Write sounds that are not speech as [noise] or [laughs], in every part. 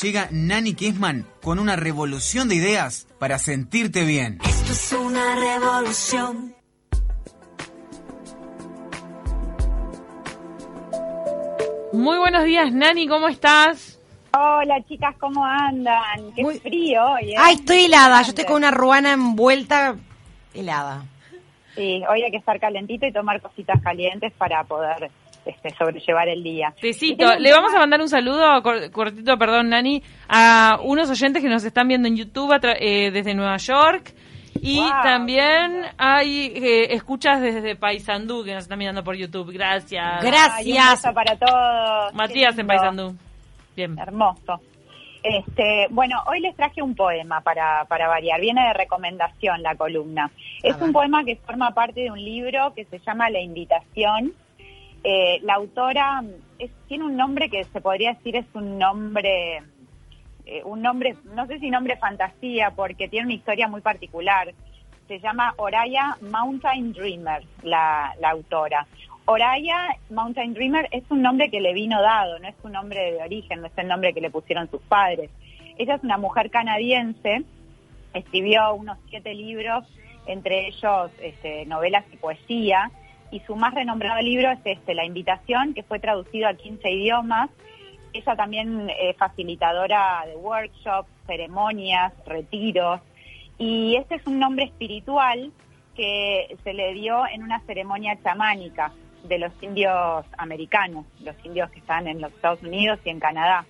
Llega Nani Kessman con una revolución de ideas para sentirte bien. Esto es una revolución. Muy buenos días, Nani, ¿cómo estás? Hola chicas, ¿cómo andan? Qué Muy- frío hoy. ¿eh? Ay, estoy helada. Yo estoy con una ruana envuelta helada. Sí, hoy hay que estar calentito y tomar cositas calientes para poder este, sobrellevar el día. Tecito, le vamos a mandar un saludo, cor- cortito, perdón, Nani, a unos oyentes que nos están viendo en YouTube eh, desde Nueva York. Y Wow. también hay eh, escuchas desde Paysandú que nos están mirando por YouTube. Gracias. Gracias. Ay, un para todos. Matías en. Paysandú. Bien. Hermoso. Este, bueno, hoy les traje un poema para, para variar. Viene de recomendación la columna. Es un poema que forma parte de un libro que se llama La Invitación. Eh, la autora es- tiene un nombre que se podría decir es un nombre, eh, un nombre, no sé si nombre fantasía, porque tiene una historia muy particular. Se llama Oraya Mountain Dreamer, la, autora. Oraya Mountain Dreamer es un nombre que le vino dado, no es un nombre de origen, no es el nombre que le pusieron sus padres. Ella es una mujer canadiense, escribió unos siete libros, entre ellos este, novelas y poesía, y su más renombrado libro es este, La Invitación, que fue traducido a 15 idiomas. Ella también es facilitadora de workshops, ceremonias, retiros, y este es un nombre espiritual que se le dio en una ceremonia chamánica de los indios americanos, los indios que están en los Estados Unidos y en Canadá.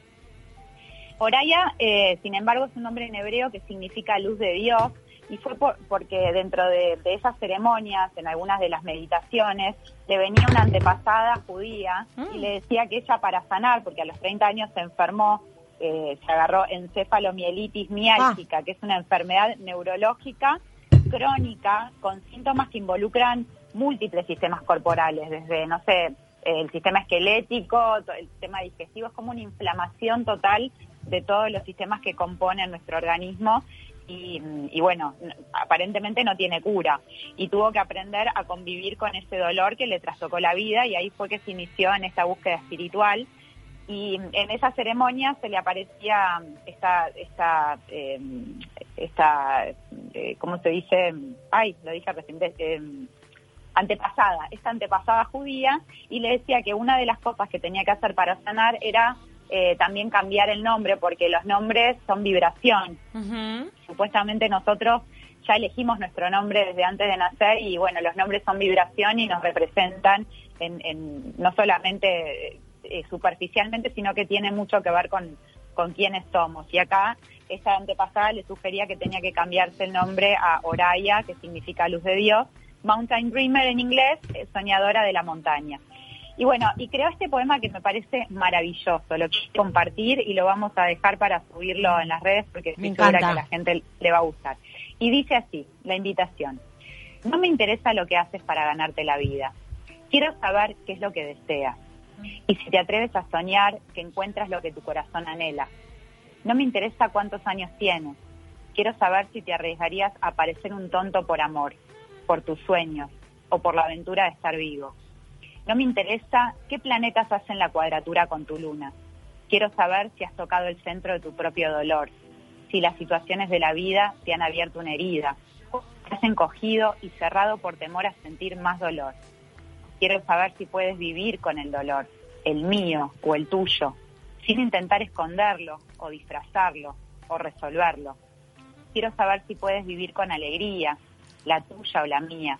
Oraya, eh, sin embargo, es un nombre en hebreo que significa luz de Dios y fue por- porque dentro de, de esas ceremonias, en algunas de las meditaciones, le venía una antepasada judía y le decía que ella para sanar, porque a los 30 años se enfermó, eh, se agarró encefalomielitis miálgica, que es una enfermedad neurológica crónica con síntomas que involucran múltiples sistemas corporales, desde, no sé, el sistema esquelético, el sistema digestivo, es como una inflamación total de todos los sistemas que componen nuestro organismo y, y bueno, aparentemente no tiene cura y tuvo que aprender a convivir con ese dolor que le trastocó la vida y ahí fue que se inició en esta búsqueda espiritual y en esa ceremonia se le aparecía esta, esta, eh, esta ¿cómo se dice? Ay, lo dije recién, eh, antepasada, esta antepasada judía, y le decía que una de las cosas que tenía que hacer para sanar era eh, también cambiar el nombre, porque los nombres son vibración. Supuestamente nosotros ya elegimos nuestro nombre desde antes de nacer y bueno, los nombres son vibración y nos representan en, en- no solamente eh, superficialmente, sino que tiene mucho que ver con, con quiénes somos. Y acá esta antepasada le sugería que tenía que cambiarse el nombre a Oraya, que significa luz de Dios, Mountain Dreamer en inglés, eh, soñadora de la montaña. Y bueno, y creó este poema que me parece maravilloso, lo quiero compartir y lo vamos a dejar para subirlo en las redes porque estoy Me segura encanta. que a la gente le va a gustar. Y dice así, la invitación. No me interesa lo que haces para ganarte la vida. Quiero saber qué es lo que deseas. Y si te atreves a soñar, que encuentras lo que tu corazón anhela. No me interesa cuántos años tienes. Quiero saber si te arriesgarías a parecer un tonto por amor, por tus sueños o por la aventura de estar vivo. No me interesa qué planetas hacen la cuadratura con tu luna. Quiero saber si has tocado el centro de tu propio dolor, si las situaciones de la vida te han abierto una herida, o te has encogido y cerrado por temor a sentir más dolor. Quiero saber si puedes vivir con el dolor, el mío o el tuyo, sin intentar esconderlo o disfrazarlo o resolverlo. Quiero saber si puedes vivir con alegría, la tuya o la mía,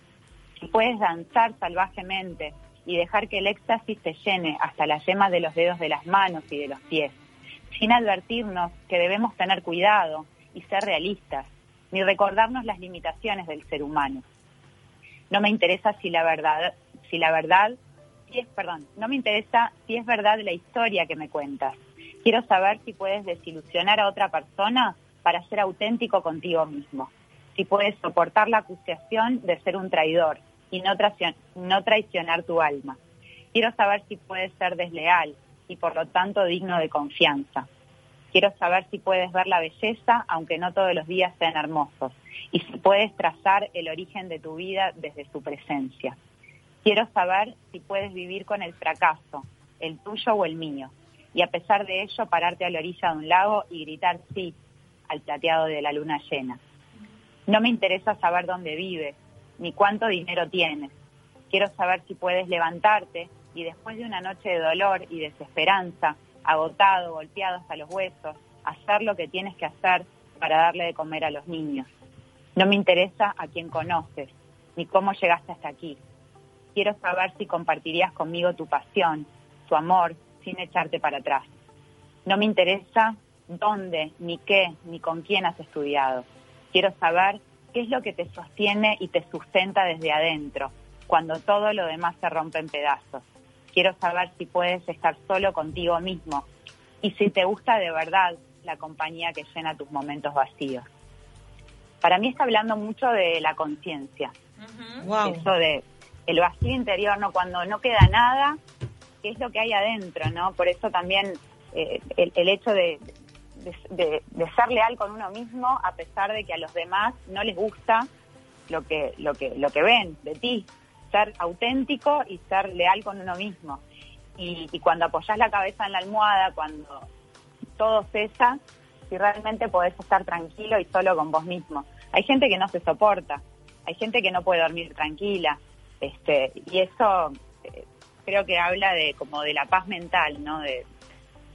si puedes danzar salvajemente y dejar que el éxtasis te llene hasta las yemas de los dedos de las manos y de los pies, sin advertirnos que debemos tener cuidado y ser realistas, ni recordarnos las limitaciones del ser humano. No me interesa si la verdad, si la verdad, si es, perdón, no me interesa si es verdad la historia que me cuentas, Quiero saber si puedes desilusionar a otra persona para ser auténtico contigo mismo. Si puedes soportar la acusación de ser un traidor y no, no traicionar tu alma. Quiero saber si puedes ser desleal y por lo tanto digno de confianza. Quiero saber si puedes ver la belleza, aunque no todos los días sean hermosos, y si puedes trazar el origen de tu vida desde su presencia. Quiero saber si puedes vivir con el fracaso, el tuyo o el mío, y a pesar de ello pararte a la orilla de un lago y gritar sí al plateado de la luna llena. No me interesa saber dónde vives, ni cuánto dinero tienes. Quiero saber si puedes levantarte y después de una noche de dolor y desesperanza, agotado, golpeado hasta los huesos, hacer lo que tienes que hacer para darle de comer a los niños. No me interesa a quién conoces, ni cómo llegaste hasta aquí. Quiero saber si compartirías conmigo tu pasión, tu amor, sin echarte para atrás. No me interesa dónde, ni qué, ni con quién has estudiado. Quiero saber qué es lo que te sostiene y te sustenta desde adentro, cuando todo lo demás se rompe en pedazos quiero saber si puedes estar solo contigo mismo y si te gusta de verdad la compañía que llena tus momentos vacíos. Para mí está hablando mucho de la conciencia. Eso de el vacío interior, ¿no? Cuando no queda nada, ¿qué es lo que hay adentro, no? Por eso también eh, el, hecho de, de, ser leal con uno mismo, a pesar de que a los demás no les gusta lo que, lo que, lo que ven de ti, ser auténtico y ser leal con uno mismo. Y, cuando apoyas la cabeza en la almohada, cuando todo cesa, si realmente podés estar tranquilo y solo con vos mismo. Hay gente que no se soporta, hay gente que no puede dormir tranquila, este, y eso eh, creo que habla de como de la paz mental, ¿no? De,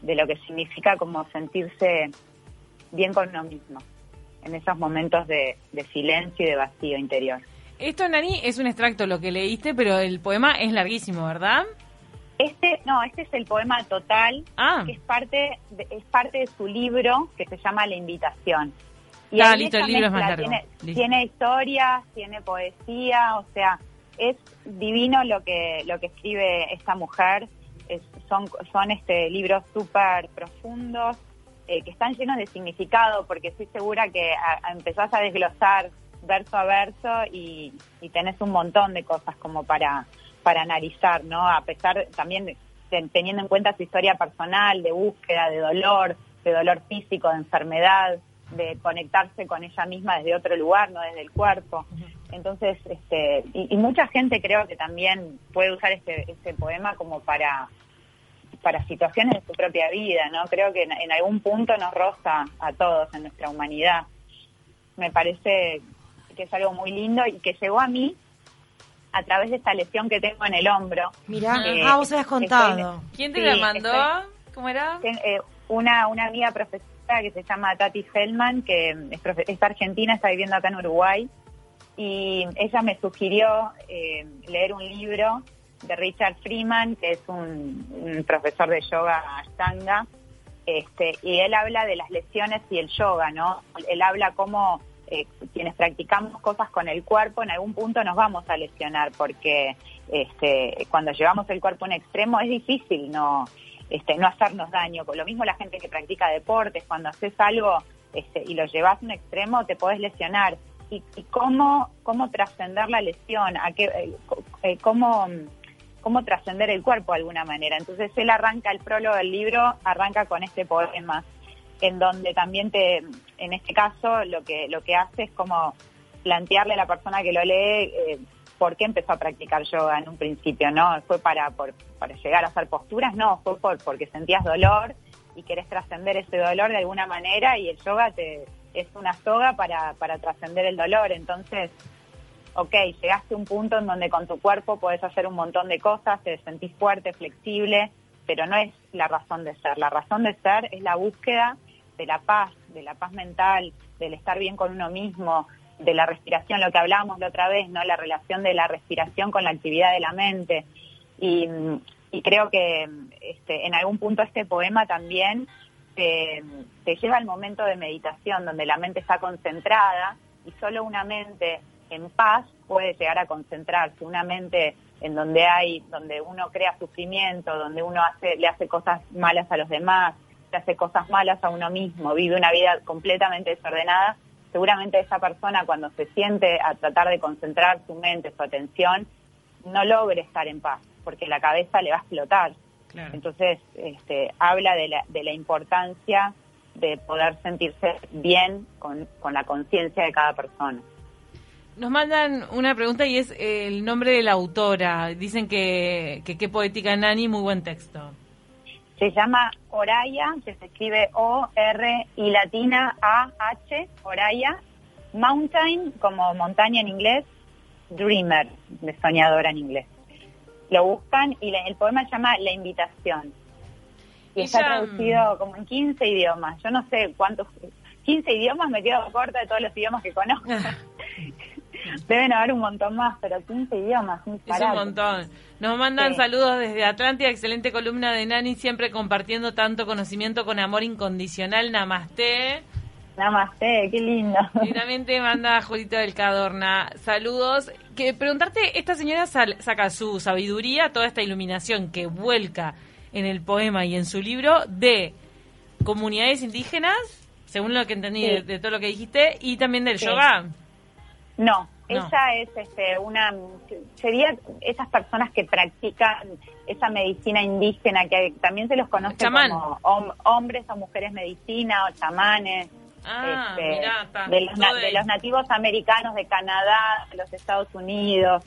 de lo que significa como sentirse bien con uno mismo en esos momentos de silencio y de vacío interior. Esto, Nani, es un extracto lo que leíste, pero el poema es larguísimo, ¿verdad? Este, no, este es el poema total, ah. que es parte, de, es parte de su libro que se llama La Invitación. Y ah, listo, el libro es más largo. Tiene, tiene historia, tiene poesía, o sea, es divino lo que lo que escribe esta mujer. Son son este libros súper profundos eh, que están llenos de significado, porque estoy segura que empezás a desglosar verso a verso y, tenés un montón de cosas como para, para analizar, ¿no? A pesar también teniendo en cuenta su historia personal, de búsqueda, de dolor, de dolor físico, de enfermedad, de conectarse con ella misma desde otro lugar, no desde el cuerpo. Entonces, este, y, mucha gente creo que también puede usar este, este poema como para para situaciones de su propia vida, ¿no? Creo que en algún punto nos roza a todos en nuestra humanidad. Me parece que es algo muy lindo y que llegó a mí a través de esta lesión que tengo en el hombro. Mira, ah, vos habías contado. ¿Quién te la mandó? ¿Cómo era? Eh, una, una amiga profesora que se llama Tati Feldman, que es, argentina, está viviendo acá en Uruguay, y ella me sugirió eh, leer un libro de Richard Freeman, que es un, profesor de yoga ashtanga, este, y él habla de las lesiones y el yoga, ¿no? Él habla cómo eh, quienes practicamos cosas con el cuerpo, en algún punto nos vamos a lesionar porque este, cuando llevamos el cuerpo en extremo es difícil no, este, no hacernos daño. Lo mismo la gente que practica deportes, cuando haces algo este, y lo llevas a un extremo te podés lesionar. ¿Y, cómo, cómo trascender la lesión? ¿A qué, eh, eh, cómo, cómo trascender el cuerpo de alguna manera? Entonces él arranca el prólogo del libro, arranca con este poema en donde también te, en este caso, lo que, lo que hace es como plantearle a la persona que lo lee eh, por qué empezó a practicar yoga en un principio, ¿no? ¿Fue para, por, para llegar a hacer posturas? No, fue por, porque sentías dolor y querés trascender ese dolor de alguna manera y el yoga te, es una soga para, para trascender el dolor. Entonces, ok, llegaste a un punto en donde con tu cuerpo podés hacer un montón de cosas, te sentís fuerte, flexible, pero no es la razón de ser. La razón de ser es la búsqueda de la paz, de la paz mental, del estar bien con uno mismo, de la respiración, lo que hablábamos la otra vez, ¿no? La relación de la respiración con la actividad de la mente. Y, creo que este, en algún punto este poema también te, lleva al momento de meditación, donde la mente está concentrada y solo una mente en paz puede llegar a concentrarse, una mente en donde hay, donde uno crea sufrimiento, donde uno hace, le hace cosas malas a los demás, se hace cosas malas a uno mismo, vive una vida completamente desordenada, seguramente esa persona cuando se siente a tratar de concentrar su mente, su atención, no logre estar en paz, porque la cabeza le va a explotar. Entonces, este, habla de la, de la importancia de poder sentirse bien con, con la conciencia de cada persona. Nos mandan una pregunta y es el nombre de la autora. Dicen que qué poética Nani, muy buen texto. Se llama Oraya, que se escribe O-R y latina A-H, Oraya. Mountain, como montaña en inglés, Dreamer, de soñadora en inglés. Lo buscan y el poema se llama La Invitación. Y, está traducido como en 15 idiomas. Yo no sé cuántos, 15 idiomas me quedo corta de todos los idiomas que conozco. [laughs] Deben haber un montón más, pero 15 idiomas. Un es un montón. Nos mandan saludos desde Atlántida, excelente columna de Nani, siempre compartiendo tanto conocimiento con amor incondicional. Namaste. Namaste, qué lindo. Y también te manda Julita del Cadorna. Saludos. Que preguntarte, esta señora saca su sabiduría, toda esta iluminación que vuelca en el poema y en su libro de comunidades indígenas, según lo que entendí de, todo lo que dijiste, y también del yoga. No, ella es este, una, sería esas personas que practican esa medicina indígena, que también se los conoce como hombres o mujeres medicina o chamanes. Ah, este, de, los, de, los, nativos americanos de Canadá, de los Estados Unidos,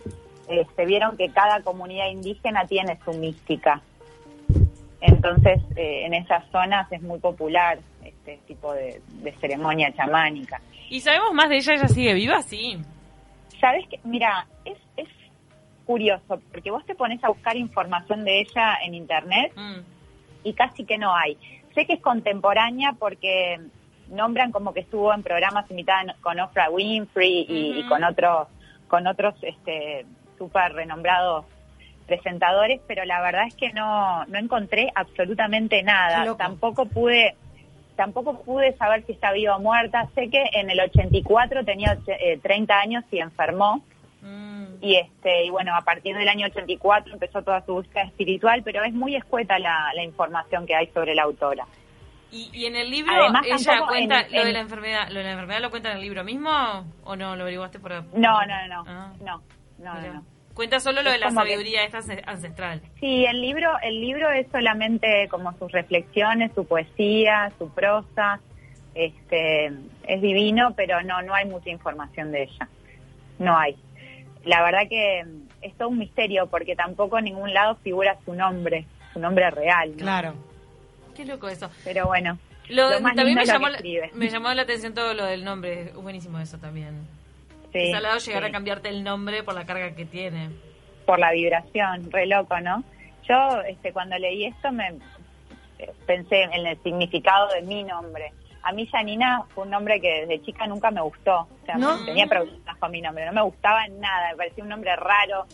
este, vieron que cada comunidad indígena tiene su mística. Entonces, eh, en esas zonas es muy popular este tipo de ceremonia chamánica. ¿Y sabemos más de ella? ¿Ella sigue viva? Sí. Sabes que, mira, es, es curioso, porque vos te pones a buscar información de ella en internet mm. y casi que no hay. Sé que es contemporánea porque nombran como que estuvo en programas imitados con Oprah Winfrey y, con otros con otros este súper renombrados presentadores, pero la verdad es que no, no encontré absolutamente nada. Tampoco pude tampoco pude saber si está viva o muerta. Sé que en el 84 tenía 30 eh, años y enfermó. Mm. Y este y bueno, a partir del año 84 empezó toda su búsqueda espiritual, pero es muy escueta la, información que hay sobre la autora. ¿Y, en el libro ella cuenta lo de la enfermedad? ¿Lo de la enfermedad lo cuenta en el libro mismo o no lo averiguaste por.? No, no, no. Ah. No, no, no. Cuenta solo lo de la sabiduría esta ancestral. Sí, el libro, el libro es solamente como sus reflexiones, su poesía, su prosa. Este, es divino, pero no, no hay mucha información de ella. No hay. La verdad que es todo un misterio porque tampoco en ningún lado figura su nombre, su nombre real. Claro. Qué loco eso. Pero bueno. también me llamó, me llamó la atención todo lo del nombre. Es buenísimo eso también. Sí, lado llegar a cambiarte el nombre por la carga que tiene. Por la vibración, re loco, ¿no? Yo este, cuando leí esto me eh, pensé en el significado de mi nombre. A mí Janina fue un nombre que desde chica nunca me gustó. O sea, tenía problemas con mi nombre, no me gustaba nada, me parecía un nombre raro.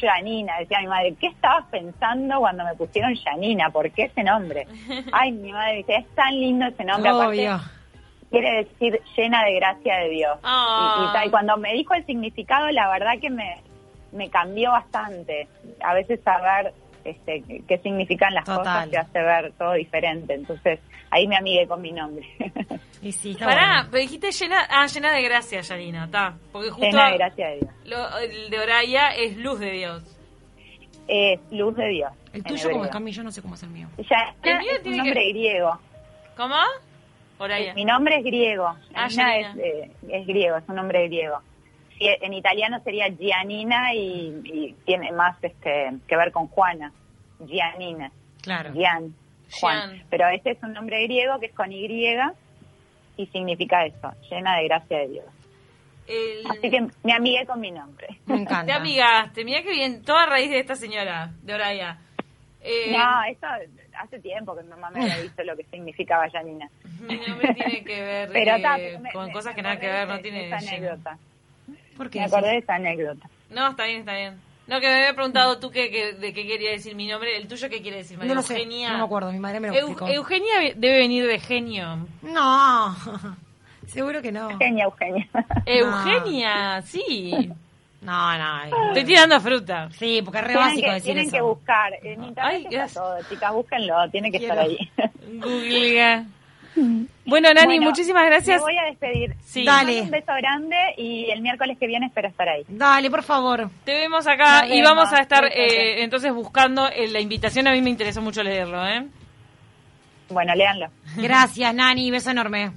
Janina, decía mi madre, ¿qué estabas pensando cuando me pusieron Janina? ¿Por qué ese nombre? [laughs] Ay, mi madre dice, es tan lindo ese nombre. Obvio quiere decir llena de gracia de Dios. Y, y, cuando me dijo el significado, la verdad que me, me cambió bastante. A veces saber este, qué significan las cosas te hace ver todo diferente. Entonces, ahí me amigué con mi nombre. [laughs] Y sí, Pará, pero dijiste llena, ah, llena de gracia, Yarina, está. Porque justo llena de gracia de Dios. Lo, el de Oraya es luz de Dios. Es luz de Dios. El tuyo como es Cami, yo no sé cómo es el mío. Ya, el mío es un nombre griego. ¿Cómo? Mi nombre es griego. Ah, eh, es, griego, es un nombre griego. En italiano sería Gianina y, tiene más este que ver con Juana. Gianina. Claro. Gian. Juan. Pero este es un nombre griego que es con Y y significa eso, llena de gracia de Dios. Así que me amigué con mi nombre. Me encanta. Te amigaste, mira qué bien, toda raíz de esta señora, de Oraya. Eh, no, eso hace tiempo que mi mamá me había visto lo que significaba Janina. [laughs] No me tiene que ver Pero, eh, con cosas que nada que ver, no tiene... Esa anécdota. ¿Por qué? Me acordé de esa anécdota. No, está bien, está bien. No, que me había preguntado tú que, de qué quería decir mi nombre. ¿El tuyo qué quiere decir? María? No lo Eugenia. no me acuerdo, mi madre me lo explicó. Eugenia debe venir de genio. No, [laughs] seguro que no. Eugenia, [laughs] Eugenia. Eugenia, sí. No, no. Estoy tirando fruta. Sí, porque es re básico decir tienen eso. Tienen que buscar. En internet Ay, está todo, chicas, búsquenlo. Tiene que estar ahí. [laughs] Googlea. [laughs] Bueno, Nani, Bueno, muchísimas gracias. Me voy a despedir. Sí. Dale. Un beso grande y el miércoles que viene espero estar ahí. Dale, por favor. Te vemos acá Nos y vamos a estar eh, entonces buscando eh, la invitación. A mí me interesó mucho leerlo, ¿eh? Bueno, léanlo. Gracias, Nani. Beso enorme.